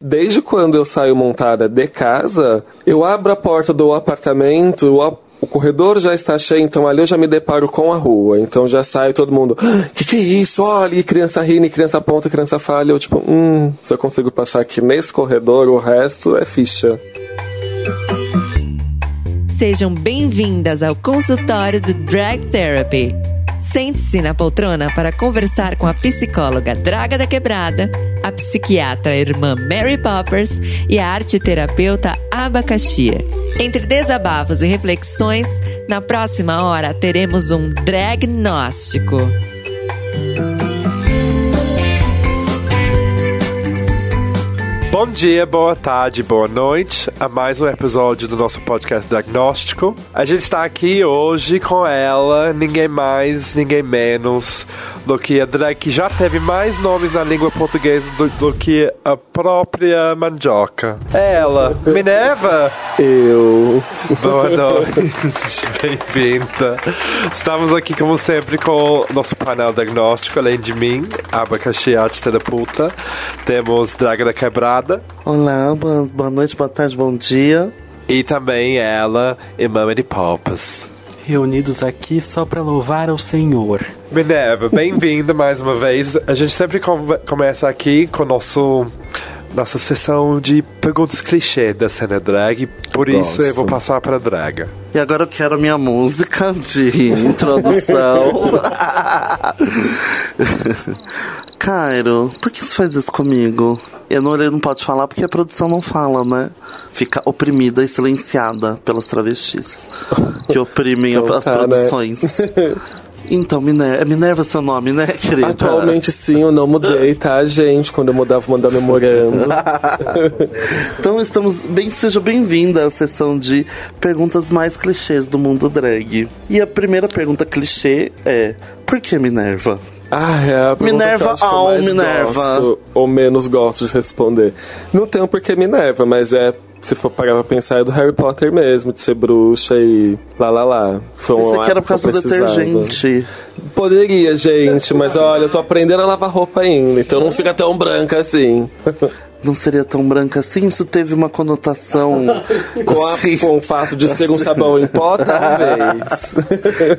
desde quando eu saio montada de casa, eu abro a porta do apartamento, o, o corredor já está cheio, então ali eu já me deparo com a rua. Então já sai todo mundo, "Ah, que que é isso? Olha, criança rindo, criança aponta, criança falha. Eu tipo, hum, se eu consigo passar aqui nesse corredor, o resto é ficha. Sejam bem-vindas ao consultório do Drag Therapy. Sente-se na poltrona para conversar com a psicóloga Draga da Quebrada, a psiquiatra irmã Mary Poppers e a arte-terapeuta Abacaxia. Entre desabafos e reflexões, na próxima hora teremos um dragnóstico. Bom dia, boa tarde, boa noite a mais um episódio do nosso podcast Diagnóstico. A gente está aqui hoje com ela, ninguém mais, ninguém menos do que a drag que já teve mais nomes na língua portuguesa do, do que a própria mandioca. É ela, Minerva! Eu. Boa noite, bem-vinda. Estamos aqui, como sempre, com o nosso painel diagnóstico, além de mim, Abacaxi Arte Terapeuta. Temos Draga da Quebrada Olá, boa, boa noite, boa tarde, bom dia. e também ela, de Popas. reunidos aqui só para louvar ao Senhor. Minerva, bem-vinda mais uma vez. A gente sempre come- começa aqui com nosso nossa sessão de perguntas clichê da cena drag. Por isso eu vou Gosto. passar para a draga. E agora eu quero a minha música de introdução. Cairo, por que você faz isso comigo? Eu não, ele não pode falar porque a produção não fala, né? Fica oprimida e silenciada pelas travestis que oprimem Então as tá, né? Então, Minerva, é Minerva seu nome, né, querida? Atualmente sim, eu não mudei, tá, gente? Quando eu mudar, vou mandar memorando. Então estamos bem, seja bem-vinda à sessão de perguntas mais clichês do mundo drag. E a primeira pergunta clichê é: por que Minerva? Ah, é a Minerva que que ao mais Minerva. gosto, ou menos gosto de responder. Não tem um porquê Minerva, mas é, se for parar pra pensar, é do Harry Potter mesmo, de ser bruxa e lá lá lá. Foi Isso aqui era por causa do detergente. Poderia, gente, mas olha, eu tô aprendendo a lavar roupa ainda, então não fica tão branca assim. Não seria tão branca assim? Isso teve uma conotação. Com, a- assim. com o fato de ser um sabão em pó, talvez.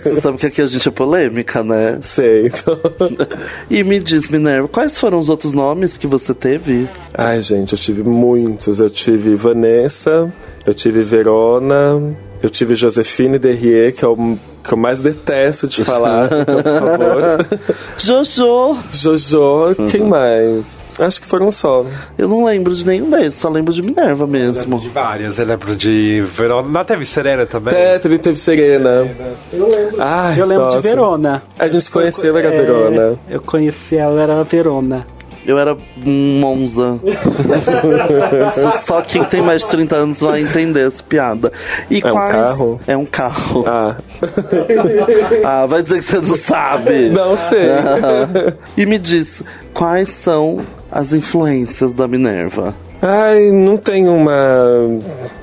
Você sabe que aqui a gente é polêmica, né? Sei, então. E me diz, Minerva, quais foram os outros nomes que você teve? Ai, gente, eu tive muitos. Eu tive Vanessa, eu tive Verona, eu tive Josefine Derrier, que é o que eu mais detesto de falar, então, por favor. Jojo! Jojo, quem mais? Acho que foram só. Eu não lembro de nenhum deles, só lembro de Minerva mesmo. De várias, eu lembro de Verona. Não teve Serena também? É, teve, teve Serena. Eu lembro. Ai, eu lembro nossa. de Verona. A gente se conheceu, era É, Verona. Eu conheci ela, era Verona. Eu era um Monza. Só quem tem mais de 30 anos vai entender essa piada. E É um quais... carro? É um carro. Ah, Ah, vai dizer que você não sabe. não sei. E me diz, quais são as influências da Minerva? Ai, não tem uma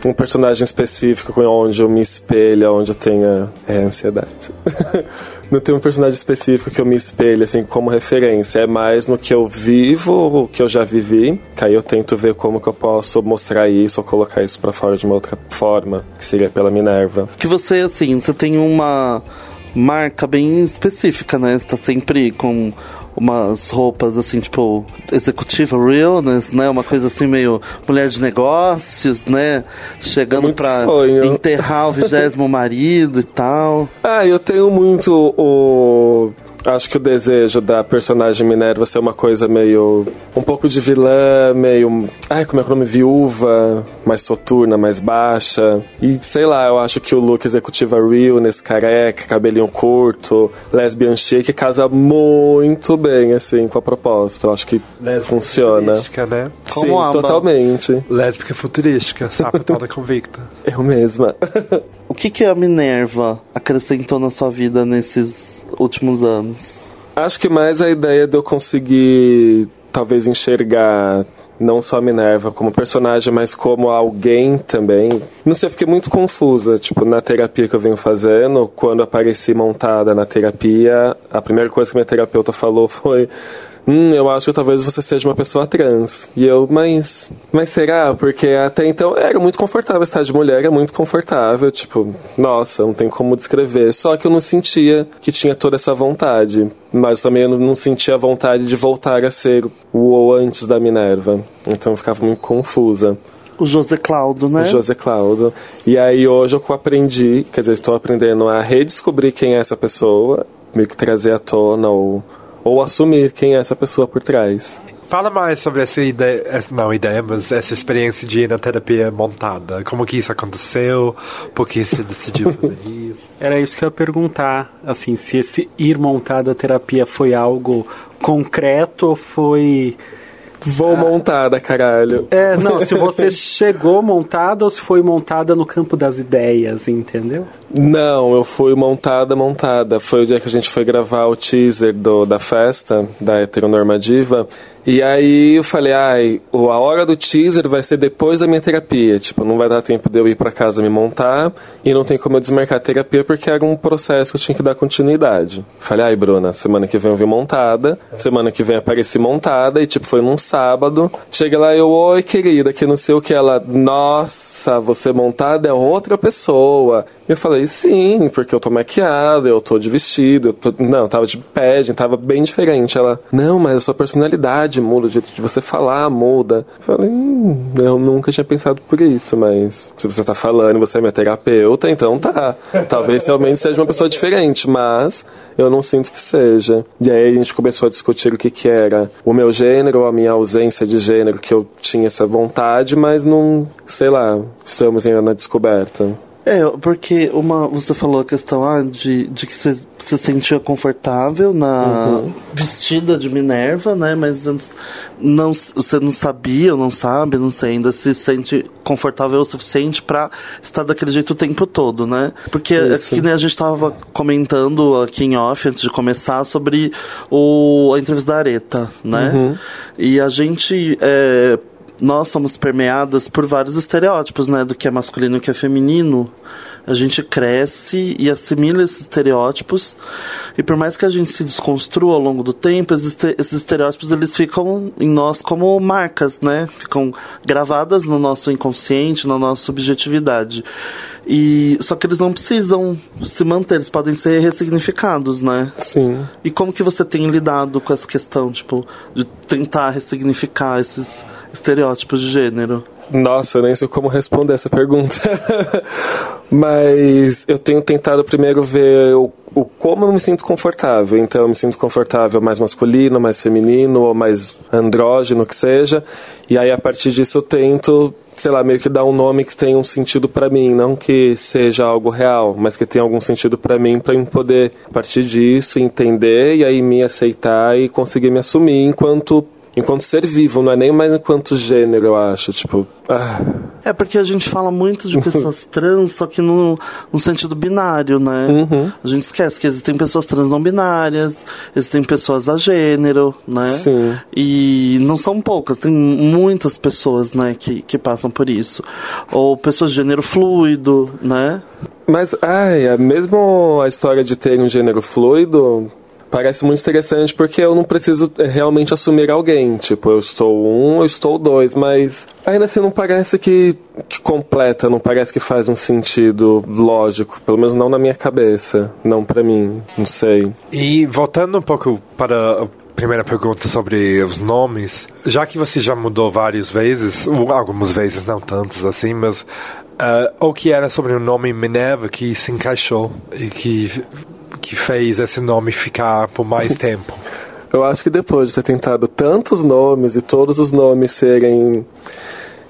um personagem específico com onde eu me espelho, onde eu tenha é, ansiedade. não tem um personagem específico que eu me espelho assim como referência. É mais no que eu vivo, o que eu já vivi. Que aí eu tento ver como que eu posso mostrar isso ou colocar isso pra fora de uma outra forma, que seria pela Minerva. Que você, assim, você tem uma marca bem específica, né? Você tá sempre com umas roupas assim, tipo, executiva realness, né? Uma coisa assim meio mulher de negócios, né? Chegando Muito pra sonho. enterrar o vigésimo marido e tal. Ah, eu tenho muito o. Acho que o desejo da personagem Minerva ser uma coisa meio. um pouco de vilã, meio. Ai, como é que é o nome? Viúva, mais soturna, mais baixa. E sei lá, eu acho que o look executiva realness, careca, cabelinho curto, lesbian chic, casa muito bem, assim, com a proposta. Eu acho que funciona. Futurística, né? Como Sim, totalmente. Lésbica futurística, sapatona convicta. Eu mesma. O que, que a Minerva acrescentou na sua vida nesses últimos anos? Acho que mais a ideia de eu conseguir talvez enxergar não só a Minerva como personagem, mas como alguém também. Não sei, eu fiquei muito confusa, tipo, na terapia que eu venho fazendo, quando apareci montada na terapia, a primeira coisa que minha terapeuta falou foi hum, eu acho que talvez você seja uma pessoa trans. E eu, mas, mas será? Porque até então era muito confortável estar de mulher, é muito confortável, tipo, nossa, não tem como descrever. Só que eu não sentia que tinha toda essa vontade. Mas também eu não sentia vontade de voltar a ser o antes da Minerva. Então eu ficava muito confusa. O José Claudio, né? O José Claudio. E aí hoje eu aprendi, quer dizer, estou aprendendo a redescobrir quem é essa pessoa, meio que trazer à tona ou, ou assumir quem é essa pessoa por trás. Fala mais sobre essa ideia, essa, não ideia, mas essa experiência de ir na terapia montada. Como que isso aconteceu? Por que você decidiu fazer isso? Era isso que eu ia perguntar, assim, se esse ir montada a terapia foi algo concreto ou foi Vou montada, caralho. É, não, se você chegou montada ou se foi montada no campo das ideias, entendeu? Não, eu fui montada, montada. Foi o dia que a gente foi gravar o teaser do, da festa, da heteronormativa. E aí eu falei, ai, a hora do teaser vai ser depois da minha terapia. Tipo, não vai dar tempo de eu ir para casa me montar e não tem como eu desmarcar a terapia porque era um processo que eu tinha que dar continuidade. Falei, ai, Bruna, semana que vem eu vim montada, semana que vem apareci montada e tipo, foi num sábado. Chega lá eu, oi, querida, que não sei o que. Ela, nossa, você montada é outra pessoa. Eu falei, sim, porque eu tô maquiada, eu tô de vestido, eu tô... não, tava de padding, tava bem diferente. Ela, não, mas a sua personalidade muda, o jeito de você falar muda. Eu falei, hum, eu nunca tinha pensado por isso, mas se você tá falando, você é minha terapeuta, então tá. Talvez realmente seja uma pessoa diferente, mas eu não sinto que seja. E aí a gente começou a discutir o que que era o meu gênero, a minha ausência de gênero, que eu tinha essa vontade, mas não, sei lá, estamos ainda na descoberta. É, porque uma, você falou a questão ah, de, de que você se sentia confortável na Uhum. vestida de Minerva, né? Mas não, você não sabia ou não sabe, não sei, ainda se sente confortável o suficiente pra estar daquele jeito o tempo todo, né? Porque é Isso. que nem a gente tava comentando aqui em off antes de começar sobre o, a entrevista da Areta, né? Uhum. E a gente. é, nós somos permeadas por vários estereótipos, né? Do que é masculino e o que é feminino. A gente cresce e assimila esses estereótipos. E por mais que a gente se desconstrua ao longo do tempo, esses, este- esses estereótipos eles ficam em nós como marcas, né? Ficam gravadas no nosso inconsciente, na nossa subjetividade. E só que eles não precisam se manter, eles podem ser ressignificados, né? Sim. E como que você tem lidado com essa questão, tipo, de tentar ressignificar esses estereótipos de gênero? Nossa, eu nem sei como responder essa pergunta. Mas eu tenho tentado primeiro ver o, o como eu me sinto confortável. Então eu me sinto confortável mais masculino, mais feminino, ou mais andrógeno, que seja. E aí a partir disso eu tento, sei lá, meio que dar um nome que tenha um sentido pra mim, não que seja algo real, mas que tenha algum sentido pra mim, pra eu poder a partir disso entender e aí me aceitar e conseguir me assumir enquanto enquanto ser vivo, não é nem mais enquanto gênero, eu acho, tipo, ah, É porque a gente fala muito de pessoas trans, só que no, no sentido binário, né? A gente esquece que existem pessoas trans não binárias, existem pessoas a gênero, né? Sim. E não são poucas, tem muitas pessoas, né, que, que passam por isso. Ou pessoas de gênero fluido, né? Mas, ai, é mesmo a história de ter um gênero fluido parece muito interessante porque eu não preciso eh, realmente assumir alguém. Tipo, eu estou um, eu estou dois, mas ainda assim não parece que, que completa, não parece que faz um sentido lógico. Pelo menos não na minha cabeça, não pra mim, não sei. E voltando um pouco para a primeira pergunta sobre os nomes, já que você já mudou várias vezes, algumas vezes, não tantos assim, mas ah, o que era sobre o nome Minerva que se encaixou e que, que fez esse nome ficar por mais tempo? Eu acho que depois de ter tentado tantos nomes e todos os nomes serem,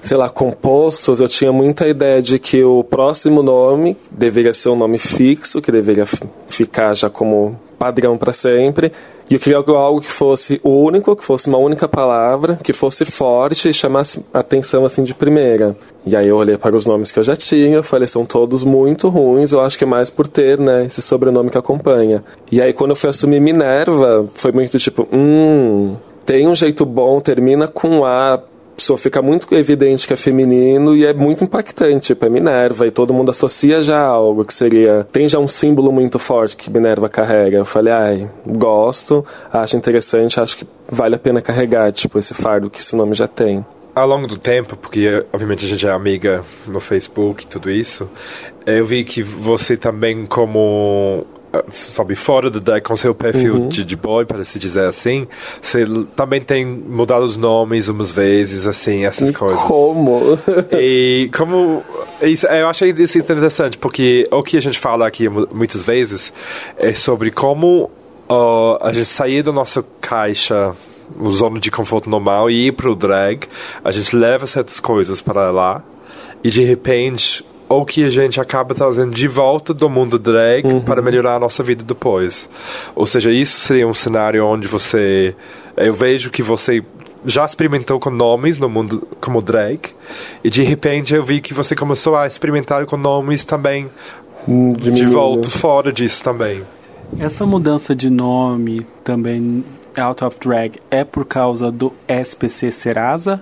sei lá, compostos, eu tinha muita ideia de que o próximo nome deveria ser um nome fixo, que deveria fi- ficar já como padrão para sempre. E eu queria algo- que fosse único, que fosse uma única palavra, que fosse forte e chamasse atenção assim de primeira. E aí eu olhei para os nomes que eu já tinha, falei, são todos muito ruins, eu acho que é mais por ter, né, esse sobrenome que acompanha. E aí quando eu fui assumir Minerva, foi muito tipo, hum, tem um jeito bom, termina com A, pessoa fica muito evidente que é feminino e é muito impactante, tipo, é Minerva, e todo mundo associa já algo que seria. Tem já um símbolo muito forte que Minerva carrega. Eu falei, ai, gosto, acho interessante, acho que vale a pena carregar, tipo, esse fardo que esse nome já tem ao longo do tempo, porque obviamente a gente é amiga no Facebook e tudo isso, eu vi que você também como sabe, fora do drag, com seu perfil uhum. de, de boy, para se dizer assim, você também tem mudado os nomes umas vezes, assim, essas e coisas. Como? e como. Isso, eu achei isso interessante, porque o que a gente fala aqui muitas vezes é sobre como uh, a gente sair da nossa caixa o zona de conforto normal e ir para o drag, a gente leva certas coisas para lá e de repente ou que a gente acaba trazendo de volta do mundo drag uhum. para melhorar a nossa vida depois. Ou seja, isso seria um cenário onde você. Eu vejo que você já experimentou com nomes no mundo como drag e de repente eu vi que você começou a experimentar com nomes também hum, de, de volta fora disso também. Essa mudança de nome também out of drag é por causa do SPC Serasa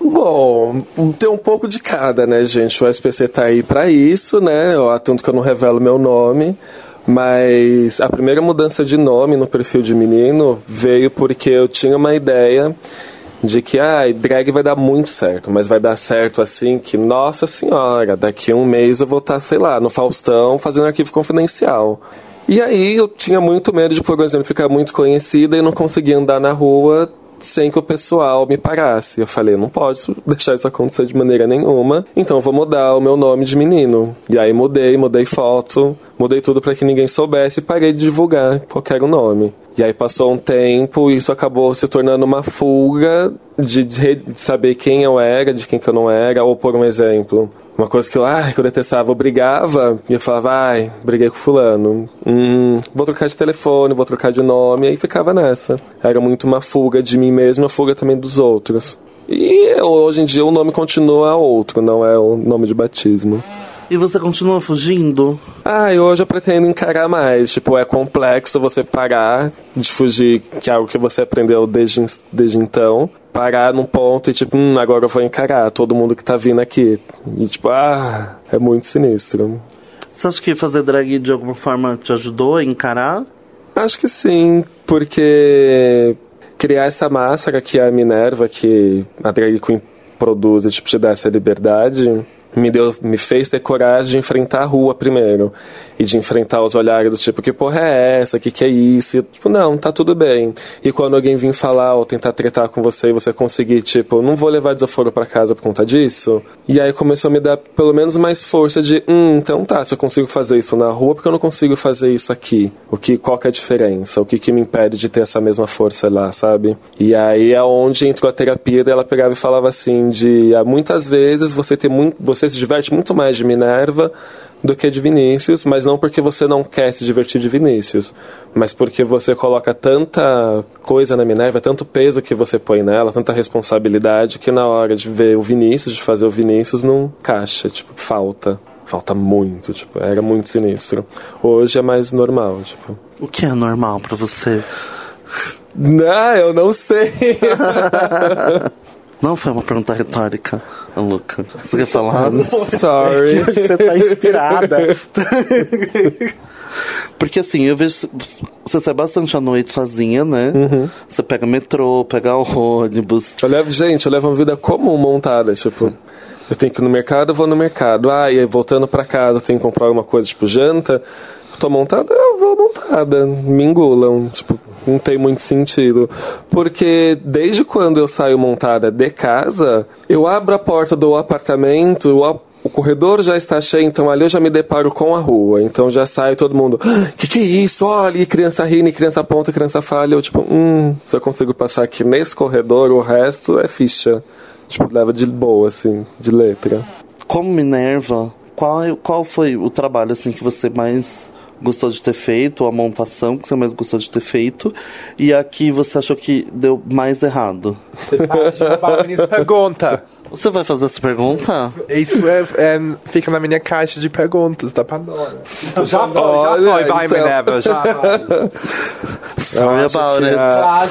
Bom, tem um pouco de cada, né, gente? O SPC tá aí para isso, né? Tanto que eu não revelo meu nome. Mas a primeira mudança de nome no perfil de menino veio porque eu tinha uma ideia de que ah, drag vai dar muito certo, mas vai dar certo assim que, nossa senhora, daqui a um mês eu vou estar, tá, sei lá, no Faustão fazendo arquivo confidencial. E aí eu tinha muito medo de, por exemplo, ficar muito conhecida e não conseguir andar na rua sem que o pessoal me parasse. Eu falei, não pode deixar isso acontecer de maneira nenhuma, então vou mudar o meu nome de menino. E aí mudei, mudei foto, mudei tudo para que ninguém soubesse e parei de divulgar qualquer nome. E aí passou um tempo e isso acabou se tornando uma fuga de, de, saber quem eu era, de quem que eu não era, ou por um exemplo. Uma coisa que eu, ai, que eu detestava, eu brigava, e eu falava, ai, briguei com fulano. Hum, vou trocar de telefone, vou trocar de nome, e aí ficava nessa. Era muito uma fuga de mim mesmo, uma fuga também dos outros. E hoje em dia o nome continua outro, não é o nome de batismo. E você continua fugindo? Ah, e hoje eu pretendo encarar mais. Tipo, é complexo você parar de fugir, que é algo que você aprendeu desde, desde então. Parar num ponto e tipo, hum, agora eu vou encarar todo mundo que tá vindo aqui. E tipo, ah, é muito sinistro. Você acha que fazer drag de alguma forma te ajudou a encarar? Acho que sim, porque criar essa máscara que é a Minerva, que a drag queen produz e tipo, te dá essa liberdade me, deu, me fez ter coragem de enfrentar a rua primeiro. E de enfrentar os olhares do tipo, que porra é essa? Que que é isso? E, tipo, não, tá tudo bem. E quando alguém vir falar ou tentar tretar com você e você conseguir, tipo, não vou levar desaforo para casa por conta disso. E aí começou a me dar pelo menos mais força de, hum, então tá, se eu consigo fazer isso na rua, porque eu não consigo fazer isso aqui? O que, qual que é a diferença? O que que me impede de ter essa mesma força lá, sabe? E aí é onde entrou a terapia, ela pegava e falava assim, de, ah, muitas vezes você tem muito, você você se diverte muito mais de Minerva do que de Vinícius, mas não porque você não quer se divertir de Vinícius, mas porque você coloca tanta coisa na Minerva, tanto peso que você põe nela, tanta responsabilidade, que na hora de ver o Vinícius, de fazer o Vinícius, não caixa, tipo, falta. Falta muito, tipo, era muito sinistro. Hoje é mais normal, tipo. O que é normal para você? Não, eu não sei. Não foi uma pergunta retórica, Luca. Você quer falar? Sorry. Você tá inspirada. Porque assim, eu vejo. Você sai bastante à noite sozinha, né? Uhum. Você pega metrô, pega ônibus. Eu levo, gente, eu levo uma vida comum montada, tipo. Eu tenho que ir no mercado, eu vou no mercado. Ah, e aí voltando para casa, eu tenho que comprar alguma coisa, tipo janta. Eu tô montada, eu vou montada. Me engulam. Tipo, não tem muito sentido. Porque desde quando eu saio montada de casa, eu abro a porta do apartamento, o, corredor já está cheio, então ali eu já me deparo com a rua. Então já sai todo mundo, ah, que que é isso? Olha, e criança rindo, e criança ponta, criança falha. Eu tipo, hum, se eu consigo passar aqui nesse corredor, o resto é ficha. Tipo, leva de boa, assim, de letra. Como Minerva, qual, qual foi o trabalho, assim, que você mais gostou de ter feito, a montação que você mais gostou de ter feito, e a que você achou que deu mais errado? Você pergunta. Você vai fazer essa pergunta? Isso é, é, fica na minha caixa de perguntas da Pandora. Então já foi, já foi, vai, então. Minerva, já vai. Sorry acho about que it. a-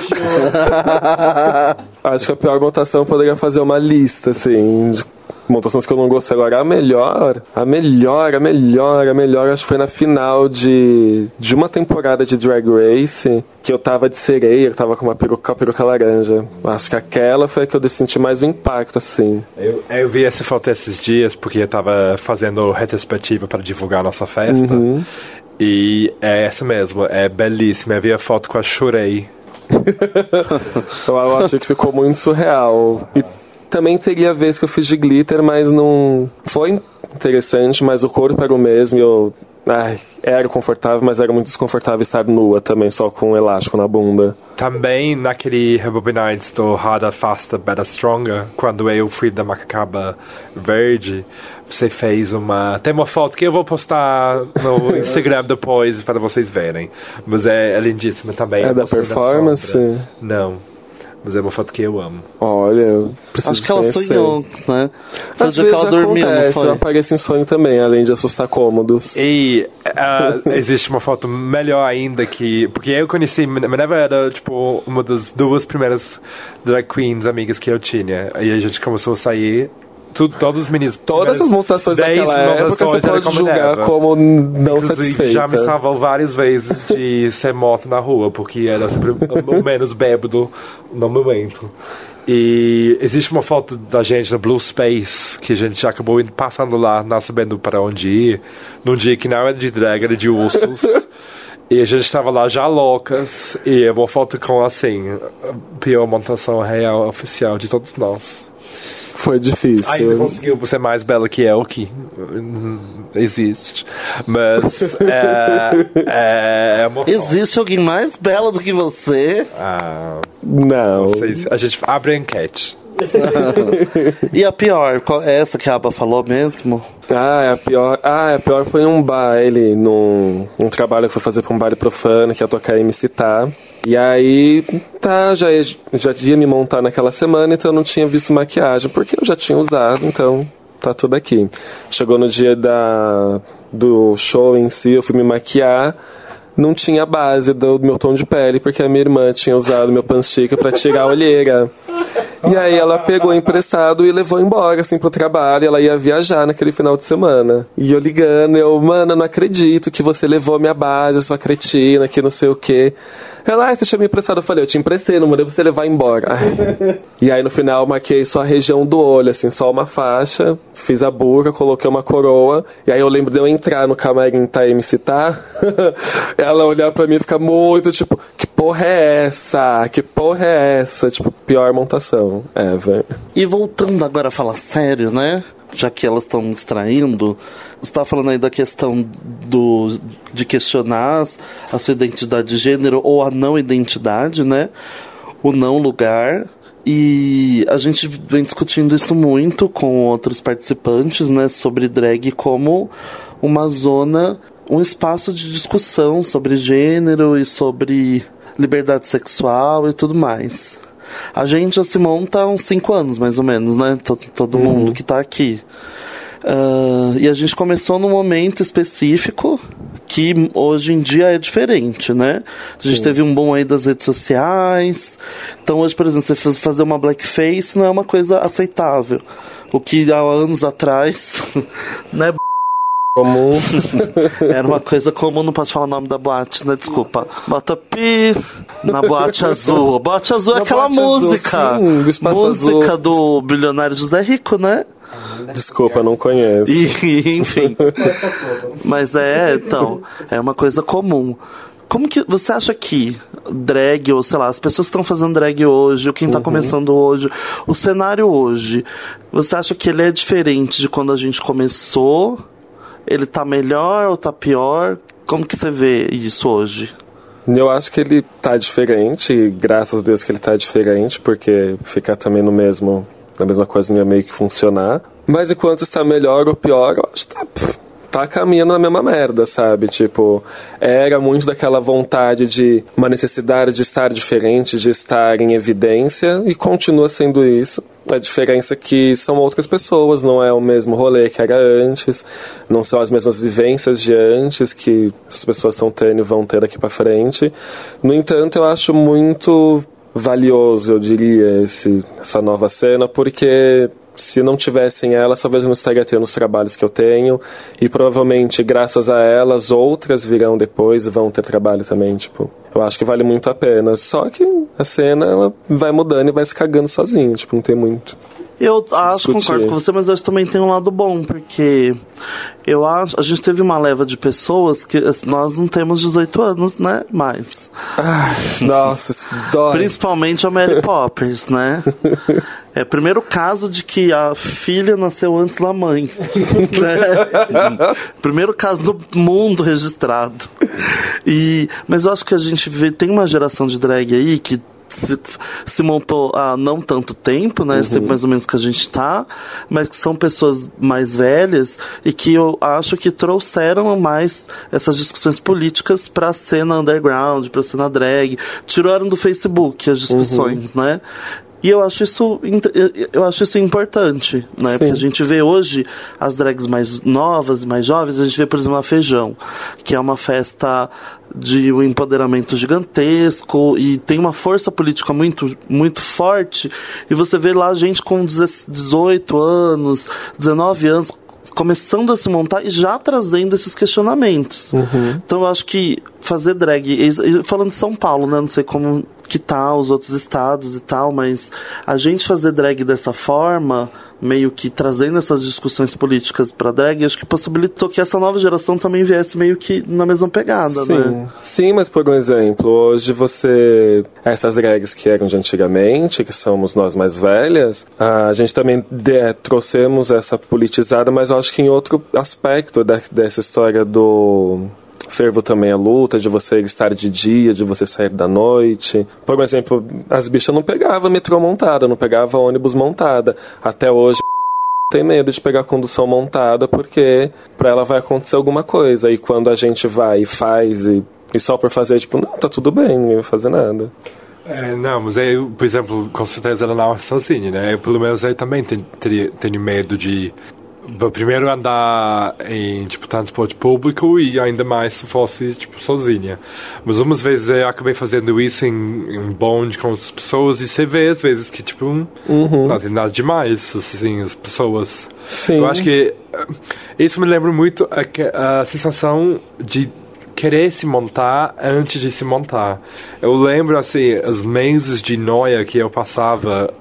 Acho que a pior montação eu poderia fazer uma lista, assim, de montações que eu não gostei. Agora, a melhor, a melhor, a melhor, a melhor, acho que foi na final de, de uma temporada de Drag Race, que eu tava de sereia, eu tava com uma peruca, com a peruca laranja. Acho que aquela foi a que eu senti mais o impacto, assim. Eu, eu vi essa foto esses dias porque eu tava fazendo retrospectiva para divulgar a nossa festa. E é essa mesmo, é belíssima. Eu vi a foto com a Shurei. Então eu acho que ficou muito surreal. E também teria vez que eu fiz de glitter, mas não. Foi interessante, mas o corpo era o mesmo e eu. Ai, era confortável, mas era muito desconfortável estar nua também, só com um elástico na bunda. Também naquele Rebobinites do Harder, Faster, Better, Stronger, quando eu fui da macacaba verde, você fez uma. Tem uma foto que eu vou postar no Instagram depois para vocês verem. Mas é, é lindíssima também. É da performance? sombra. Não. Mas é uma foto que eu amo. Olha, eu preciso Acho que ela conhecer. sonhou, né? Às dia que ela vezes dormiu, acontece, foi? eu apareço em sonho também, além de assustar cômodos. E ah, existe uma foto melhor ainda que. Porque eu conheci. Minerva era, tipo, uma das duas primeiras drag queens amigas que eu tinha. Aí a gente começou a sair. Tudo, todos os meninos. Todas as montações dez daquela época você era pode como julgar Minerva. como não Inclusive, satisfeita. já me salvou várias vezes de ser morto na rua, porque era sempre o menos bêbado no momento. E existe uma foto da gente no Blue Space, que a gente já acabou indo, passando lá, não sabendo para onde ir, num dia que não era de drag, era de ursos. E a gente estava lá já loucas, e é uma foto com, assim, a pior montação real oficial de todos nós. Foi difícil. Ainda conseguiu ser mais bela que eu, que hum, existe. Mas é, é uma foto. Existe alguém mais bela do que você? Ah, Não. vocês- a gente abre a enquete. E a pior, qual é essa que a Aba falou mesmo? Ah, a pior. Ah, a pior foi um baile, num um trabalho que eu fui fazer pra um baile profano, que ia tocar MC Tá. E aí, tá, já, já ia me montar naquela semana, então eu não tinha visto maquiagem, porque eu já tinha usado, então tá tudo aqui. Chegou no dia da, do show em si, eu fui me maquiar. Não tinha base do meu tom de pele, porque a minha irmã tinha usado meu panstica pra tirar a olheira. E aí ela pegou emprestado e levou embora, assim, pro trabalho. Ela ia viajar naquele final de semana. E eu ligando, eu, mano, não acredito que você levou a minha base, sua cretina, que não sei o quê. Ela, ah, você tinha me emprestado. Eu falei, eu te emprestei, não mandei você levar embora. Ai. E aí no final eu maquiei só a região do olho, assim, só uma faixa. Fiz a burca, coloquei uma coroa. E aí eu lembro de eu entrar no camarim tá MC tá. Ela olhar pra mim e ficar muito tipo, que porra é essa? Que porra é essa? Tipo, pior montação ever. E voltando agora a falar sério, né? Já que elas estão extraindo, você estava falando aí da questão do, de questionar a sua identidade de gênero ou a não identidade, né? O não lugar. E a gente vem discutindo isso muito com outros participantes, né? Sobre drag como uma zona, um espaço de discussão sobre gênero e sobre liberdade sexual e tudo mais. A gente já se monta há uns 5 anos, mais ou menos, né? Todo, todo mundo que tá aqui. Ah, e a gente começou num momento específico que hoje em dia é diferente, né? A gente teve um bom aí das redes sociais. Então hoje, por exemplo, você faz- fazer uma blackface não é uma coisa aceitável. O que há anos atrás, né? Comum. Era uma coisa comum, não pode falar o nome da boate, né? Desculpa. Bota pi na boate azul. Boate azul é Na aquela Boate Azul, música. sim, música Azul. do bilionário José Rico, né? Desculpa, não conheço. E, enfim. Mas é, então, é uma coisa comum. Como que você acha que drag, ou sei lá, as pessoas que estão fazendo drag hoje, ou quem tá começando hoje, o cenário hoje, você acha que ele é diferente de quando a gente começou? Ele tá melhor ou tá pior? Como que você vê isso hoje? Eu acho que ele tá diferente, e graças a Deus que ele tá diferente, porque ficar também no mesmo, na mesma coisa não ia meio que funcionar. Mas enquanto está melhor ou pior, eu acho que tá, pff, tá caminhando na mesma merda, sabe? Tipo, era muito daquela vontade de uma necessidade de estar diferente, de estar em evidência, e continua sendo isso. A diferença é que são outras pessoas, não é o mesmo rolê que era antes, não são as mesmas vivências de antes que as pessoas estão tendo e vão ter daqui para frente. No entanto, eu acho muito valioso, eu diria, esse, essa nova cena, porque se não tivessem elas, talvez eu não estaria tendo os trabalhos que eu tenho. E provavelmente, graças a elas, outras virão depois e vão ter trabalho também, tipo. Eu acho que vale muito a pena. Só que a cena ela vai mudando e vai se cagando sozinha, tipo, não tem muito. Eu acho, discutir. concordo com você, mas acho que também tem um lado bom, porque eu acho. A gente teve uma leva de pessoas que nós não temos 18 anos, né? Mais. Nossa, isso dói. Principalmente a Mary Poppers, né? É o primeiro caso de que a filha nasceu antes da mãe. né? Primeiro caso do mundo registrado. E, mas eu acho que a gente vê, tem uma geração de drag aí que se, se montou há não tanto tempo, né? Esse tempo mais ou menos que a gente tá, mas que são pessoas mais velhas e que eu acho que trouxeram mais essas discussões políticas pra cena underground, pra cena drag. Tiraram do Facebook as discussões, né? E eu acho isso eu- acho isso importante, né? Porque a gente vê hoje as drags mais novas, mais jovens, a gente vê, por exemplo, a Feijão, que é uma festa de um empoderamento gigantesco e tem uma força política muito, muito forte. E você vê lá gente com 18 anos, 19 anos, começando a se montar e já trazendo esses questionamentos. Então eu acho que fazer drag, e- falando de São Paulo, né? Não sei como que tá os outros estados e tal, mas a gente fazer drag dessa forma, meio que trazendo essas discussões políticas pra drag, acho que possibilitou que essa nova geração também viesse meio que na mesma pegada, Sim. né? Sim, mas por um exemplo, hoje você. Essas drags que eram de antigamente, que somos nós mais velhas, a gente também de- trouxemos essa politizada, mas eu acho que em outro aspecto da- dessa história do. Fervo também a luta, de você estar de dia, de você sair da noite. Por exemplo, as bichas não pegavam metrô montada, não pegavam ônibus montada. Até hoje tem medo de pegar condução montada porque pra ela vai acontecer alguma coisa. E quando a gente vai e faz e, e só por fazer, tipo, não, tá tudo bem, ninguém vai fazer nada. É, não, mas eu, por exemplo, com certeza ela não é sozinha, né? Eu, pelo menos eu também ten- teria, tenho medo de primeiro andar em tipo transporte público e ainda mais se fosse tipo sozinha. Mas umas vezes eu acabei fazendo isso em, em bonde com as pessoas e você vê às vezes que tipo não tem nada demais assim as pessoas. Sim. Eu acho que eh, isso me lembra muito a, a sensação de querer se montar antes de se montar. Eu lembro, assim, os meses de noia que eu passava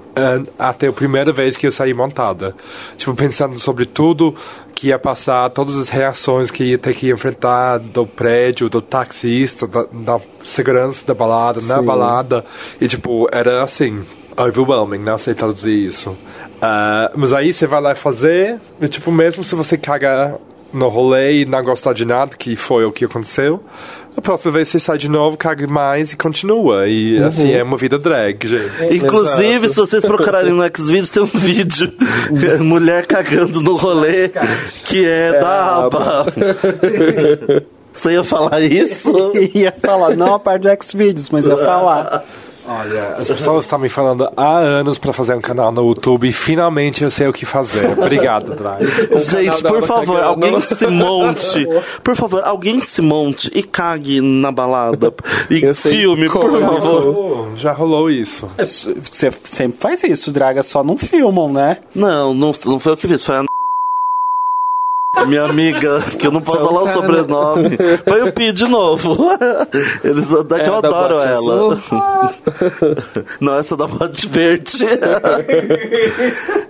até a primeira vez que eu saí montada. Tipo, pensando sobre tudo que ia passar, todas as reações que ia ter que enfrentar do prédio, do taxista, da, da segurança da balada, na Sim. balada. E, tipo, era assim... Overwhelming, não sei traduzir isso. Ah, mas aí você vai lá fazer, e, tipo, mesmo se você cagar no rolê e não gostar de nada, que foi o que aconteceu, a próxima vez você sai de novo, caga mais e continua. E assim é uma vida drag, gente. Inclusive, Exato. se vocês procurarem no Xvideos, tem um vídeo. Mulher cagando no rolê, que é, da a aba. Você ia falar isso? ia falar, não a parte do Xvideos, mas ia falar. Olha, as pessoas estão me falando há anos pra fazer um canal no YouTube e finalmente eu sei o que fazer. Obrigado, drag. Gente, da por favor, cagando. alguém se monte. Por favor, alguém se monte e cague na balada. E filme, por favor. Já rolou isso. Você sempre faz isso, Draga, só não filmam, né? Não, não, não foi eu que fiz, foi a minha amiga, que eu não posso Então falar o tá, sobrenome. Foi o Pi de novo. Eles daqui É, eu da adoro ela. Não, essa da Bote Verde.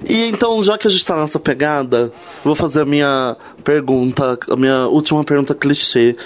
e então, já que a gente tá nessa pegada, vou fazer a minha pergunta, a minha última pergunta clichê.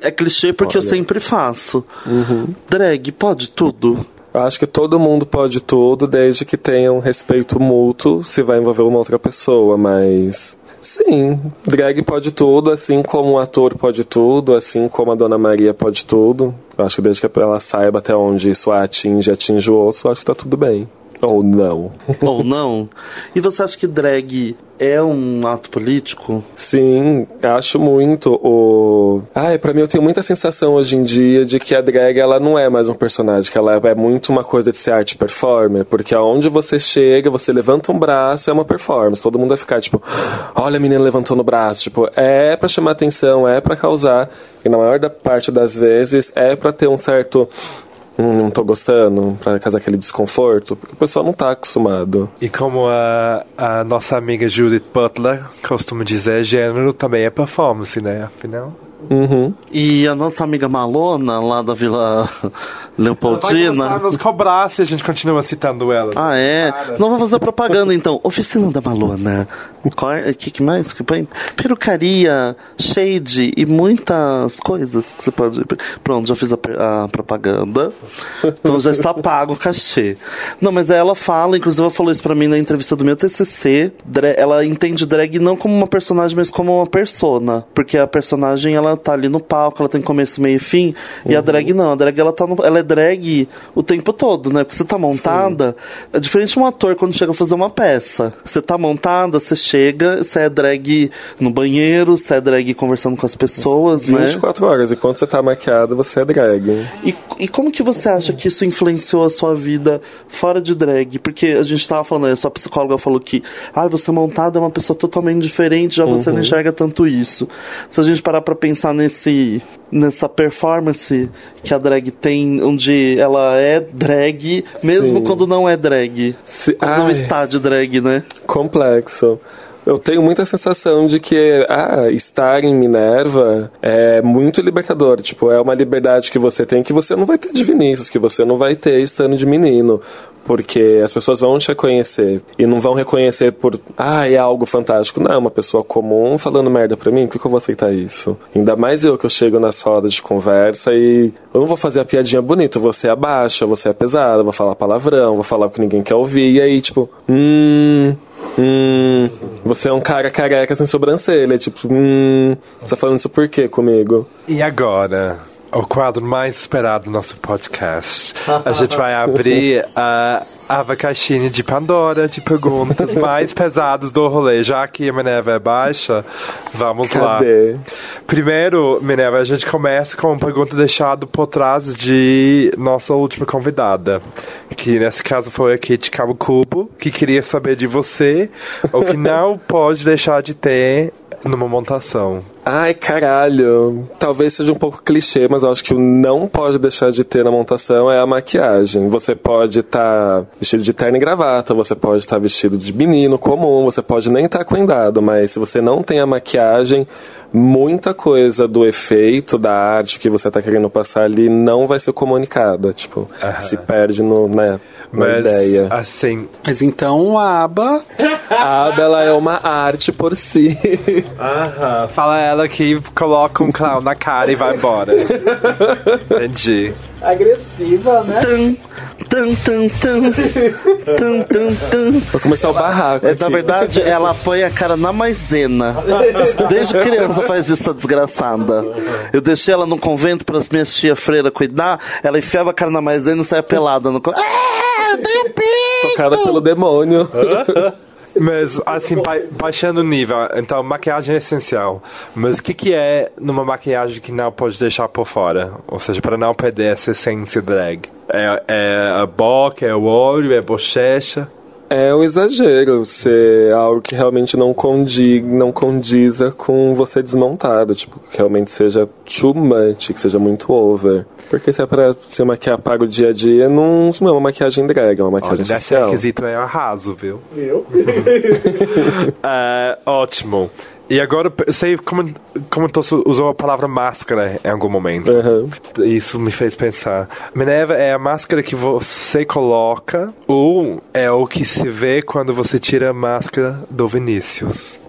É clichê porque eu Olha. sempre faço. Uhum. Drag, pode tudo? Eu acho que todo mundo pode tudo, desde que tenha um respeito mútuo, se vai envolver uma outra pessoa, mas. Sim, drag pode tudo, assim como um ator pode tudo, assim como a Dona Maria pode tudo. Eu acho que desde que ela saiba até onde isso a atinge, atinge o outro, eu acho que tá tudo bem. Ou não. Ou não? E você acha que drag é um ato político? Sim, acho muito. O... Ai, pra mim eu tenho muita sensação hoje em dia de que a drag ela não é mais um personagem, que ela é muito uma coisa de ser arte performer, porque aonde você chega, você levanta um braço, é uma performance. Todo mundo vai ficar tipo, olha a menina levantando o braço. Tipo, é pra chamar atenção, é pra causar. E na maior parte das vezes é pra ter um certo hum, não tô gostando, pra causar aquele desconforto, porque o pessoal não tá acostumado. E como a, a nossa amiga Judith Butler costuma dizer, gênero também é performance, né? Afinal. Uhum. E a nossa amiga Malona, lá da Vila Vai Leopoldina. nos cobrar se a gente continua citando ela. Ah, é? Cara. Não vou fazer propaganda então. Oficina da Malona. O que, que mais? Que põe? Perucaria, shade e muitas coisas que você pode. Pronto, já fiz a, a propaganda. Então já está pago o cachê. Não, mas ela fala, inclusive ela falou isso pra mim na entrevista do meu TCC. Ela entende drag não como uma personagem, mas como uma persona. Porque a personagem ela tá ali no palco, ela tem começo, meio e fim. E a drag não. A drag ela, tá no, ela é drag o tempo todo, né? Porque você tá montada. É diferente de um ator quando chega a fazer uma peça. Você tá montada, você chega, você é drag no banheiro, você é drag conversando com as pessoas, né? 24 horas, enquanto você tá maquiado, você é drag. E, e como que você acha que isso influenciou a sua vida fora de drag? Porque a gente tava falando, a sua psicóloga falou que ah, você montada é uma pessoa totalmente diferente, já você não enxerga tanto isso. Se a gente parar pra pensar nesse nessa performance que a drag tem, onde ela é drag, mesmo Sim. quando não é drag. Se- Quando não está de drag, né? Complexo. Eu tenho muita sensação de que ah, estar em Minerva é muito libertador. Tipo, é uma liberdade que você tem que você não vai ter de Vinícius, que você não vai ter estando de menino. Porque as pessoas vão te reconhecer. E não vão reconhecer por, ah, é algo fantástico. Não, é uma pessoa comum falando merda pra mim, por que eu vou aceitar isso? Ainda mais eu que eu chego nas rodas de conversa e eu não vou fazer a piadinha bonita, você é baixa, você é pesada, vou falar palavrão, vou falar o que ninguém quer ouvir. E aí, tipo, hum. Hum, você é um cara careca sem sobrancelha. Tipo, hum, você tá falando isso por quê comigo? E agora, o quadro mais esperado do nosso podcast. A gente vai abrir a Caixinha de Pandora de perguntas mais pesadas do rolê. Já que a Minerva é baixa, vamos lá. Cadê? Primeiro, Minerva, a gente começa com uma pergunta deixada por trás de nossa última convidada. Que nesse caso foi a Kit Cabo Cubo, que queria saber de você o que não pode deixar de ter numa montação. Ai, caralho. Talvez seja um pouco clichê, mas eu acho que o não pode deixar de ter na montação é a maquiagem. Você pode estar vestido de terno e gravata, você pode estar vestido de menino comum, você pode nem estar coendado, mas se você não tem a maquiagem, muita coisa do efeito, da arte que você tá querendo passar ali não vai ser comunicada. Tipo, se perde no, né, Mas, ideia. assim, Mas então a aba A aba ela é uma arte por si. Aham. Fala ela que coloca um clown na cara e vai embora. Entendi. agressiva, né? Tan, tan, tan. Tan, tan, tan. Vai começar o barraco. É, aqui. na verdade, ela põe a cara na maisena. Desde criança faz isso, a desgraçada. Eu deixei ela no convento para as minhas tia freira cuidar. Ela enfiava a cara na maisena e saia pelada no convento. Eu tenho pinto! Tocada pelo demônio. Mas, assim, ba baixando o nível, então maquiagem é essencial. Mas o que, que é numa maquiagem que não pode deixar por fora? Ou seja, para não perder essa essência drag? É, é a boca, é o olho, é a bochecha? É o exagero, ser algo que realmente não, condi, não condiza com você desmontado. Tipo, que realmente seja too much, que seja muito over. Porque se é pra se maquiar para o dia a dia, não, não é uma maquiagem drag, é uma Olha, maquiagem nesse social. requisito eu arraso, viu? Viu? ótimo. E agora, eu sei como, como tu usou a palavra máscara em algum momento. Aham. Isso me fez pensar. Minerva é a máscara que você coloca ou é o que se vê quando você tira a máscara do Vinícius?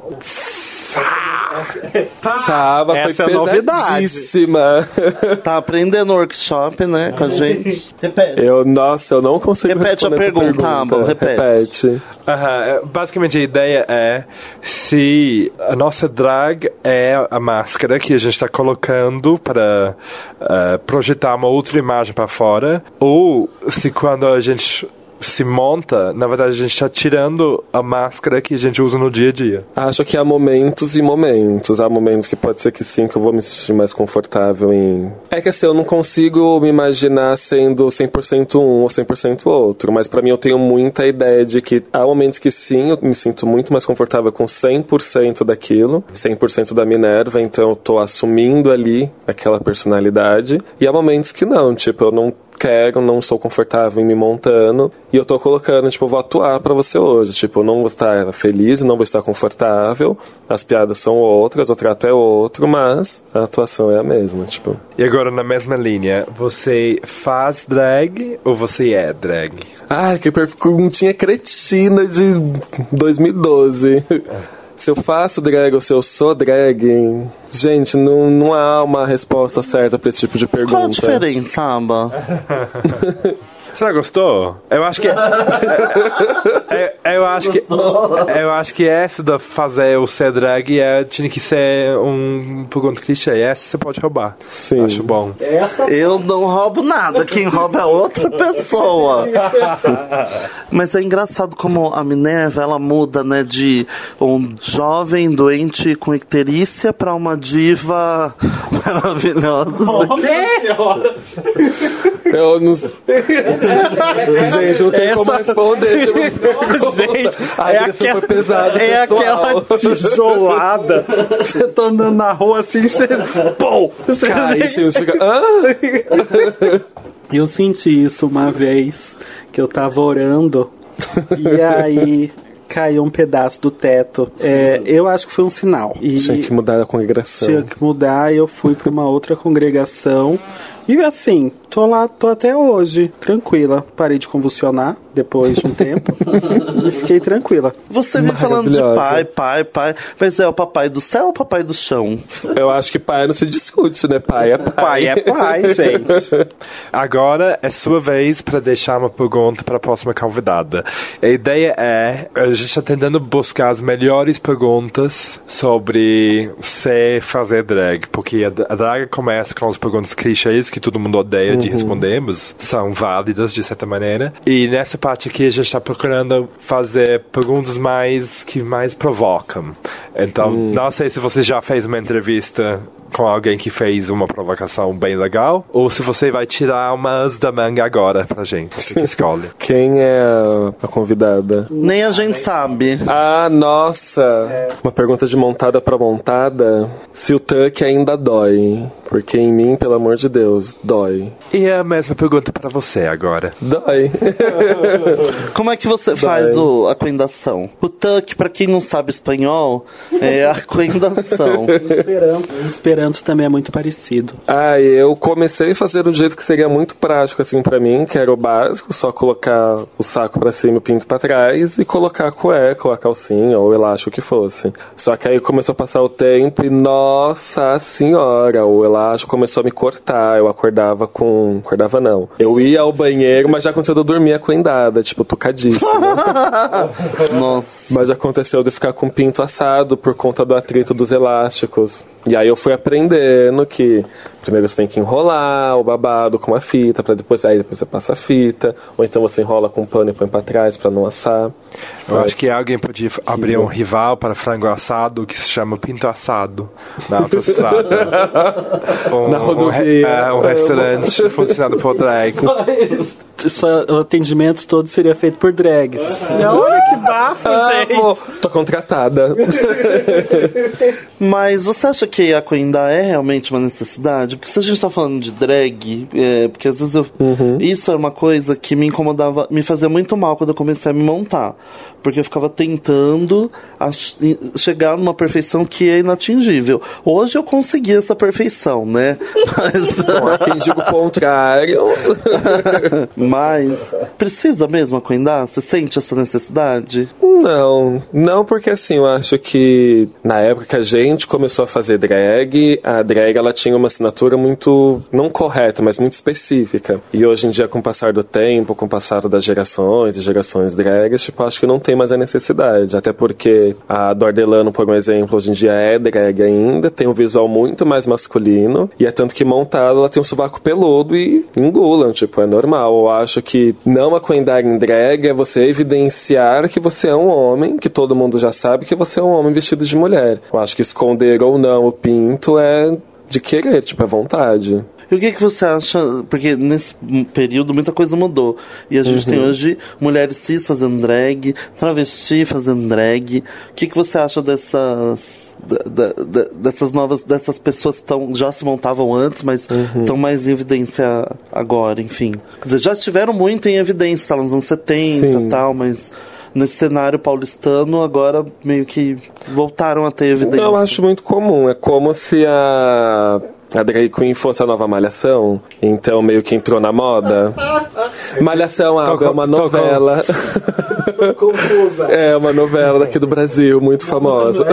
Saba foi Essa é a pesadíssima. Tá aprendendo workshop, né, com a gente. Repete. Eu, nossa, eu não consigo Repete a responder essa pergunta, repete. repete. Aham, é, basicamente a ideia é se a nossa drag é a máscara que a gente está colocando para eh, projetar uma outra imagem para fora, ou se quando a gente se monta, na verdade a gente está tirando a máscara que a gente usa no dia a dia. Acho que há momentos e momentos. Há momentos que pode ser que sim, que eu vou me sentir mais confortável em. É que assim, eu não consigo me imaginar sendo 100% um ou 100% outro, mas para mim eu tenho muita ideia de que há momentos que sim, eu me sinto muito mais confortável com 100% daquilo, 100% da Minerva, então eu tô assumindo ali aquela personalidade, e há momentos que não, tipo, eu não quero, não estou confortável em me montando. E eu tô colocando, tipo, vou atuar para você hoje. Tipo, não vou estar feliz, não vou estar confortável. As piadas são outras, o trato é outro, mas a atuação é a mesma, tipo. E agora, na mesma linha, você faz drag ou você é drag? Ai, que perguntinha cretina de 2012. Se eu faço drag ou se eu sou drag, gente, não, não há uma resposta certa pra esse tipo de Mas pergunta. qual a diferença, Aba? Você gostou? Eu acho que. é- é- eu acho que. Eu acho que essa da fazer o ser drag é, tinha que ser um pergunta clichê. Essa você pode roubar. Sim. Acho bom. Eu não roubo nada, quem rouba é outra pessoa. Mas é engraçado como a Minerva ela muda, né, de um jovem doente com icterícia pra uma diva maravilhosa. Eu não... Gente, não tem como responder. Gente, a é aquela, foi pesada, é pessoal. aquela tijolada. Você tá andando na rua assim, você. Pum! Você Cai, você fica... Ah! Eu senti isso uma vez que eu tava orando e aí caiu um pedaço do teto. É, eu acho que foi um sinal. E Tinha que mudar a congregação. tinha que mudar e eu fui pra uma outra congregação. E assim, tô lá, tô até hoje, tranquila. Parei de convulsionar depois de um tempo e fiquei tranquila. Você vem falando de pai, pai, pai, mas é o papai do céu ou o papai do chão? Eu acho que pai não se discute, né? Pai é pai. Pai é pai, gente. Agora é sua vez para deixar uma pergunta para a próxima convidada. A ideia é a gente está tentando buscar as melhores perguntas sobre se fazer drag, porque a, a drag começa com as perguntas clichês que todo mundo odeia de responder, mas são válidas de certa maneira. E nessa parte aqui a gente está procurando fazer perguntas mais que mais provocam. Então, não sei se você já fez uma entrevista com alguém que fez uma provocação bem legal, ou se você vai tirar umas da manga agora pra gente. Você que escolhe. Quem é a- a convidada? Nem a gente sabe. Ah, nossa! Uma pergunta de montada pra montada. Se o tuck ainda dói. Porque em mim, pelo amor de Deus, dói. E a mesma pergunta pra você agora. Dói. Como é que você faz o, a coendação? O tuck, pra quem não sabe espanhol, é a coendação. Esperanto. Esperanto também é muito parecido. ah, eu comecei a fazer um jeito que seria muito prático, assim, pra mim, que era o básico, só colocar o saco pra cima e o pinto pra trás e colocar a cueca ou a calcinha ou o elástico que fosse. Só que aí começou a passar o tempo e, nossa senhora, o elástico começou a me cortar. Eu acordava com. Acordava não. Eu ia ao banheiro, mas já aconteceu de eu dormir acoendada, tipo, tocadíssima. Nossa. Mas já aconteceu de ficar com o pinto assado por conta do atrito dos elásticos. E aí eu fui aprendendo que primeiro você tem que enrolar o babado com a fita, para depois aí depois você passa a fita, ou então você enrola com um pano e põe pra trás pra não assar. Eu acho que alguém podia f- abrir um rival para frango assado que se chama Pinto Assado na autostrada. um, Na rodovia. Um, re- é, um restaurante funcionado por drag. Isso, o atendimento todo seria feito por drags. Olha que bafo, gente. Amo. Tô contratada. Mas você acha que a coenda é realmente uma necessidade? Porque se a gente tá falando de drag, é, porque às vezes eu. Isso é uma coisa que me incomodava, me fazia muito mal quando eu comecei a me montar. Porque eu ficava tentando chegar numa perfeição que é inatingível. Hoje eu consegui essa perfeição, né? Mas. Bom, quem diga o contrário. Mas precisa mesmo acoendar? Você sente essa necessidade? Não, não porque assim, eu acho que na época que a gente começou a fazer drag, a drag ela tinha uma assinatura muito, não correta, mas muito específica. E hoje em dia, com o passar do tempo, com o passar das gerações e gerações drags, tipo, acho que não tem mais a necessidade. Até porque a do Ardelano, por um exemplo, hoje em dia é drag ainda, tem um visual muito mais masculino, e é tanto que montada ela tem um sovaco peludo e engulam, tipo, é normal. A acho que não acuendar em drag é você evidenciar que você é um homem, que todo mundo já sabe que você é um homem vestido de mulher. Eu acho que esconder ou não o pinto é de querer, tipo, é vontade. E o que, que você acha? Porque nesse período muita coisa mudou. E a gente tem hoje mulheres cis fazendo drag, travesti fazendo drag. O que, que você acha dessas. da- da- dessas novas. dessas pessoas que tão, já se montavam antes, mas estão mais em evidência agora, enfim. Quer dizer, já estiveram muito em evidência, tá, nos anos 70 Sim. e tal, mas. Nesse cenário paulistano, agora meio que voltaram a ter evidência. Eu acho muito comum. É como se a, a drag queen fosse a nova Malhação. Então meio que entrou na moda. Malhação, ah, Tô é uma novela. Confusa. É uma novela daqui do Brasil, muito famosa.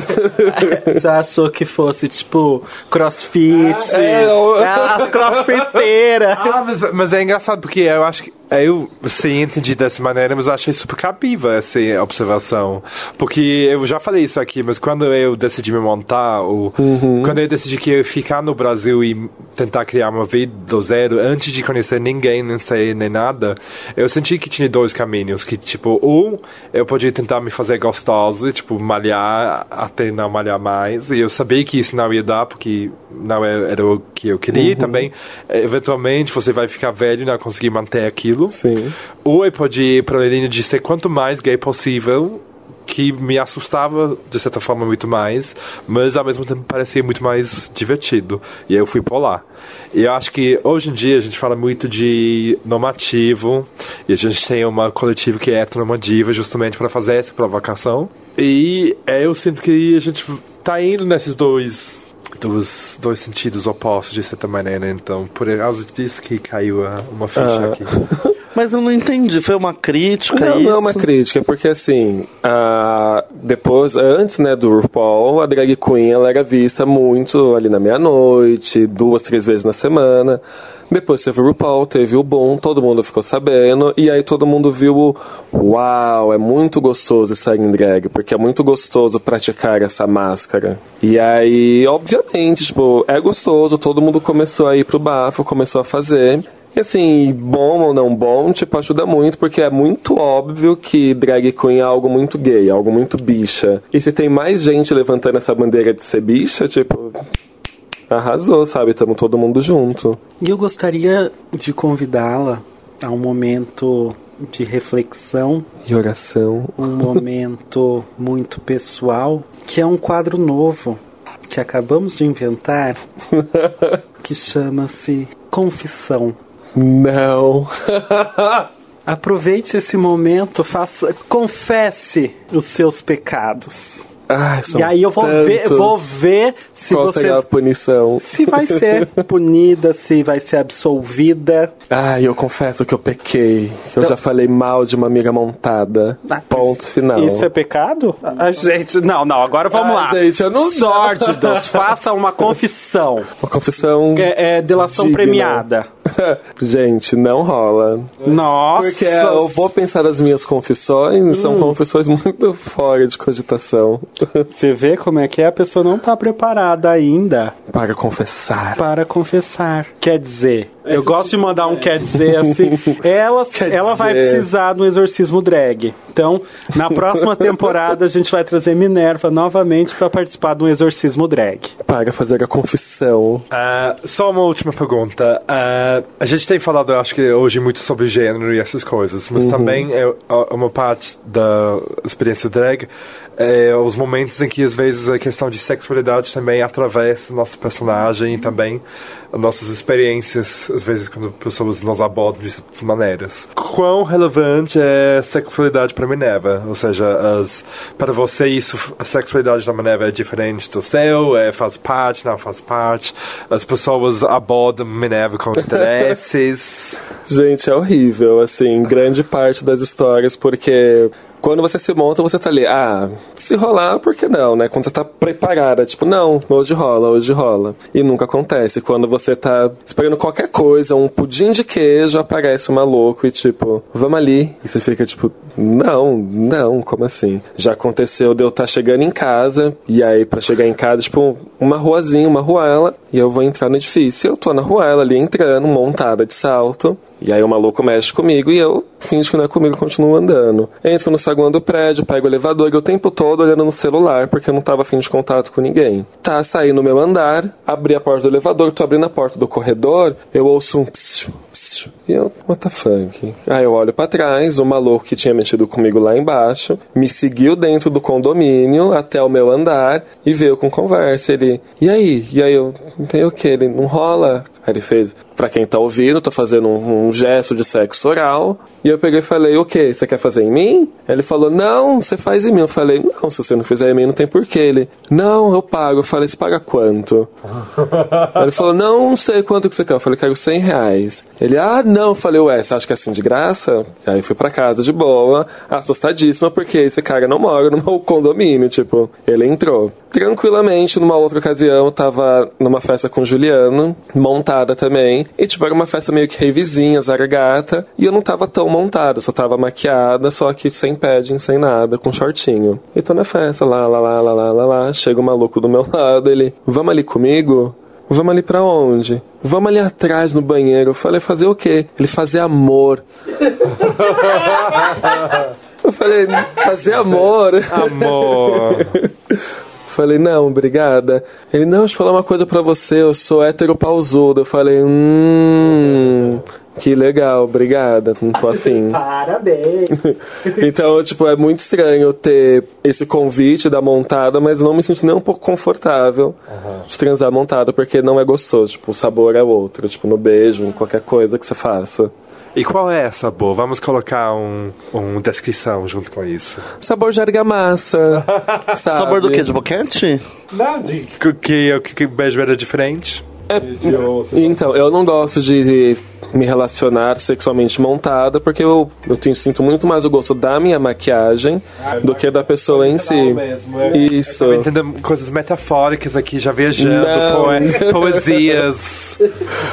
Já achou que fosse, tipo, crossfit. É, eu- As crossfiteiras. Ah, mas, mas é engraçado porque eu acho que eu sim entendi dessa maneira, mas eu achei super cabível essa observação. Porque eu já falei isso aqui, mas quando eu decidi me montar, ou quando eu decidi que eu ia ficar no Brasil e tentar criar uma vida do zero, antes de conhecer ninguém, nem sei, nem nada, eu senti que tinha dois caminhos. Que, tipo, um, eu podia tentar me fazer gostosa, tipo, malhar até não malhar mais. E eu sabia que isso não ia dar, porque não era, era o que eu queria. E também, eventualmente, você vai ficar velho e não conseguir manter aquilo. Sim. Eu podia ir para a linha de ser quanto mais gay possível, que me assustava de certa forma muito mais, mas ao mesmo tempo parecia muito mais divertido. E aí eu fui por lá. E eu acho que hoje em dia a gente fala muito de normativo, e a gente tem uma coletiva que é heteronormativa justamente para fazer essa provocação. E é, eu sinto que a gente tá indo nesses dois dos dois sentidos opostos de certa maneira, então por causa disso que caiu a- uma ficha Ah. aqui. Mas eu não entendi, foi uma crítica Não, isso? não é uma crítica, porque assim, a, depois, antes né, do RuPaul, a drag queen ela era vista muito ali na meia-noite, duas, três vezes na semana. Depois teve o RuPaul, teve o boom, todo mundo ficou sabendo, e aí todo mundo viu o uau, é muito gostoso estar em drag, porque é muito gostoso praticar essa máscara. E aí, obviamente, tipo, é gostoso, todo mundo começou a ir pro bafo, começou a fazer. E assim, bom ou não bom, tipo, ajuda muito, porque é muito óbvio que drag queen é algo muito gay, algo muito bicha. E se tem mais gente levantando essa bandeira de ser bicha, tipo, arrasou, sabe? Tamo todo mundo junto. E eu gostaria de convidá-la a um momento de reflexão, E oração. um momento muito pessoal, que é um quadro novo que acabamos de inventar, que chama-se Confissão. Não. Aproveite esse momento, faça, confesse os seus pecados. Ai, e aí eu vou ver, vou ver se Qual você será a punição? se vai ser punida, se vai ser absolvida. Ai, eu confesso que eu pequei. Eu já falei mal de uma amiga montada. Ah, Ponto final. Isso é pecado? A gente, não, não, agora vamos Ah, lá. gente, eu não- Sórdidos, faça uma confissão. Uma confissão. É, é delação digna. premiada. Gente, não rola. Nossa. Porque eu vou pensar as minhas confissões, são confissões muito fora de cogitação. Você vê como é que é? A pessoa não tá preparada ainda Para confessar. para confessar. Quer dizer, eu gosto de mandar um quer dizer assim. Ela, Quer ela vai dizer. precisar de um exorcismo drag. Então, na próxima temporada, a gente vai trazer Minerva novamente para participar de um exorcismo drag. Para fazer a confissão. Ah, só uma última pergunta. Ah, a gente tem falado, eu acho que hoje, muito sobre gênero e essas coisas, mas também é é uma parte da experiência drag é os momentos em que, às vezes, a questão de sexualidade também atravessa o nosso personagem e também as nossas experiências, às vezes, quando pessoas nos abordam de certas maneiras. Quão relevante é a sexualidade para Minerva? Ou seja, as, para você, isso, a sexualidade da Minerva é diferente do seu? É, faz parte, não faz parte? As pessoas abordam Minerva com interesses? Gente, é horrível, assim, grande parte das histórias, porque quando você se monta, você tá ali, ah, se rolar, por que não, né? Quando você tá preparada, tipo, não, hoje rola, hoje rola. E nunca acontece. Quando você tá esperando qualquer coisa, um pudim de queijo, aparece um maluco e tipo, vamos ali. E você fica tipo, não, não, como assim? Já aconteceu de eu estar chegando em casa, e aí pra chegar em casa, tipo, uma ruazinha, uma ruela, e eu vou entrar no edifício. Eu tô na ruela ali entrando, montada de salto. E aí o maluco mexe comigo e eu finge que não é comigo continuo andando. Entro no saguão do prédio, pego o elevador e o tempo todo olhando no celular porque eu não tava afim de contato com ninguém. Tá, saí no meu andar, abri a porta do elevador, tô abrindo a porta do corredor, eu ouço um psiu, E eu, what the fuck? Aí eu olho pra trás, o maluco que tinha mexido comigo lá embaixo, me seguiu dentro do condomínio até o meu andar e veio com conversa. Ele, e aí? E aí eu, tem o que? Ele, não rola? Aí ele fez, pra quem tá ouvindo, tô fazendo um, um, gesto de sexo oral. E eu peguei e falei, o que? Você quer fazer em mim? Ele falou, não, você faz em mim. Eu falei, não, se você não fizer em mim, não tem porquê. Ele, não, eu pago. Eu falei, você paga quanto? ele falou, não, não sei quanto que você quer. Eu falei, quero 100 reais. Ah, não. Falei, ué, você acha que é assim de graça? Aí fui pra casa de boa, assustadíssima, porque esse cara não mora no meu condomínio. Tipo, ele entrou. Tranquilamente, numa outra ocasião, tava numa festa com o Juliano, montada também. E, tipo, era uma festa meio que revizinha, zargata. E eu não tava tão montada, só tava maquiada, só que sem padding, sem nada, com shortinho. E tô na festa, lá, lá, lá, lá, lá, lá, lá. Chega o maluco do meu lado, ele, vamos ali comigo? Vamos ali pra onde? Vamos ali atrás no banheiro. Eu falei, fazer o quê? Ele fazer amor. eu falei, fazer amor. Amor. Falei, não, obrigada. Ele, não, deixa eu falar uma coisa pra você, eu sou hétero pausudo. Eu falei, hum. Que legal, obrigada, não tô afim. Parabéns! então, tipo, é muito estranho ter esse convite da montada, mas não me sinto nem um pouco confortável uhum. de transar montada, porque não é gostoso. Tipo, o sabor é outro, tipo, no beijo, em qualquer coisa que você faça. E qual é essa sabor? Vamos colocar um, um descrição junto com isso. Sabor de argamassa. sabe? Sabor do quê? De boquete? De que, que, que beijo era diferente. É, então, eu não gosto de me relacionar sexualmente montada, porque eu, eu tenho, sinto muito mais o gosto da minha maquiagem ah, do que da pessoa em si. Mesmo, é. Isso. Eu entendendo coisas metafóricas aqui, já viajando, poe poesias.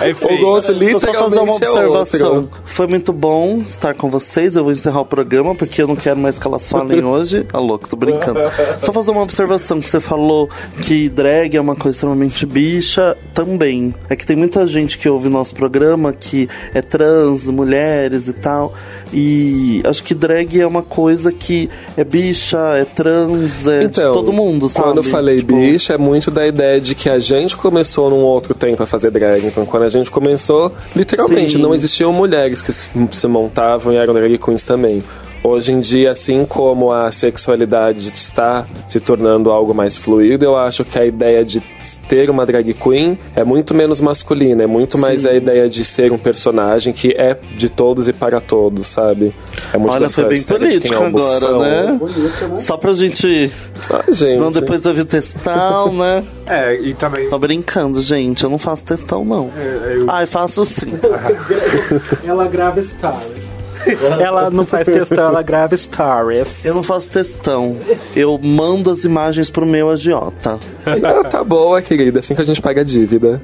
Enfim. O gosto literalmente só fazer uma é observação. É Foi muito bom estar com vocês. Eu vou encerrar o programa porque eu não quero mais que elas falem hoje. Ah, louco, tô brincando. Só fazer uma observação que você falou que drag é uma coisa extremamente bicha também. É que tem muita gente que ouve nosso programa que é trans, mulheres e tal. E acho que drag é uma coisa que é bicha, é trans, é então, de todo mundo, sabe? Quando eu falei tipo... bicha, é muito da ideia de que a gente começou num outro tempo a fazer drag. Então, quando a gente começou, literalmente, Sim. não existiam mulheres que se montavam e eram drag queens também. Hoje em dia, assim como a sexualidade está se tornando algo mais fluido, eu acho que a ideia de ter uma drag queen é muito menos masculina, é muito mais Sim. a ideia de ser um personagem que é de todos e para todos, sabe? É muito Olha, foi bem é político é agora, né? Bonito, né? Só pra gente. Ah, gente. Senão depois eu vi o textão, né? É, e também. Tô brincando, gente. Eu não faço textão, não. É, eu... Ai, faço sim. Ela grava stories. ela não faz textão, ela grava stories. Eu não faço textão. Eu mando as imagens pro meu agiota. Ah, tá boa, querida. Assim que a gente paga a dívida.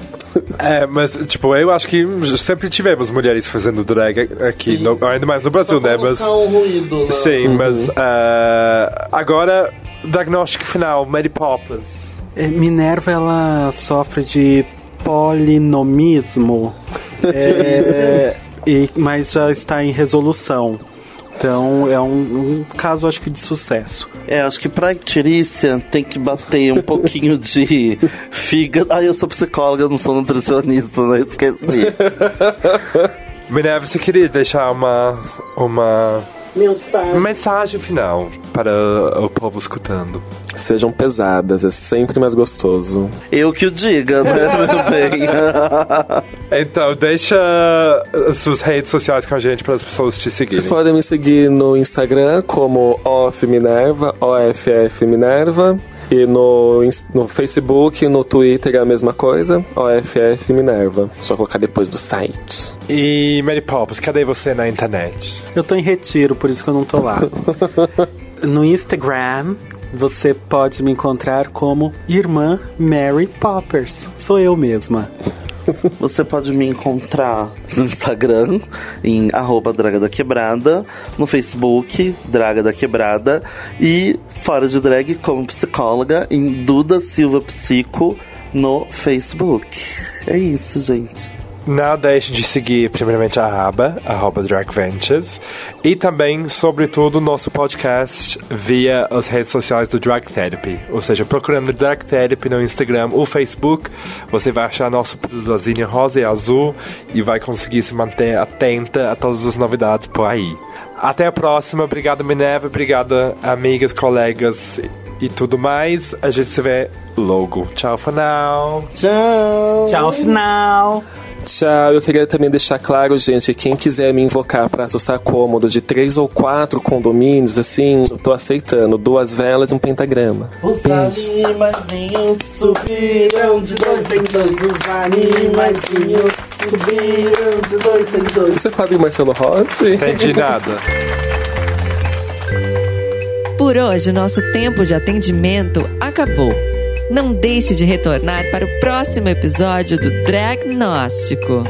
É, mas, tipo, eu acho que sempre tivemos mulheres fazendo drag aqui, no, ainda mais no Brasil, né? Mas, um ruído, né? Sim, uhum. mas uh, agora, diagnóstico final, Mary Poppins. É, Minerva, ela sofre de polinomismo. é, e, mas já está em resolução. Então é um, um, caso, acho que, de sucesso. É, acho que pra Tirícia tem que bater um pouquinho de fígado. Ah, eu sou psicóloga, eu não sou nutricionista, né? Esqueci. Minerva, você queria deixar uma. uma Mensagem. Mensagem final para o povo escutando. Sejam pesadas, é sempre mais gostoso. Eu que o diga, né? Muito bem. então, deixa as suas redes sociais com a gente para as pessoas te seguirem. Vocês podem me seguir no Instagram como OFF Minerva, OFF Minerva. E no, no Facebook, no Twitter é a mesma coisa, OFF Minerva. Só colocar depois do site. E Mary Poppins, cadê você na internet? Eu tô em retiro, por isso que eu não tô lá. no Instagram, você pode me encontrar como Irmã Mary Poppers. Sou eu mesma. Você pode me encontrar no Instagram, em arroba Draga da Quebrada, no Facebook, Draga da Quebrada, e fora de drag como psicóloga, em Duda Silva Psico, no Facebook. É isso, gente. Não deixe de seguir primeiramente a aba, arroba Drag Ventures, e também, sobretudo, nosso podcast via as redes sociais do Drag Therapy. Ou seja, procurando Drag Therapy no Instagram ou Facebook, você vai achar nosso pílulazinha rosa e azul e vai conseguir se manter atenta a todas as novidades por aí. Até a próxima. Obrigado, Minerva. Obrigada, amigas, colegas e tudo mais. A gente se vê logo. Tchau, for now. Tchau. Tchau, final. Tchau, eu queria também deixar claro, gente, quem quiser me invocar pra assustar cômodo de três ou quatro condomínios, assim, eu tô aceitando. Duas velas e um pentagrama. Os Beijo. animaizinhos subiram de dois em dois. Os animaizinhos subiram de dois em dois. Você sabe Marcelo Rossi? Entendi nada. Por hoje, nosso tempo de atendimento acabou. Não deixe de retornar para o próximo episódio do Dragnóstico.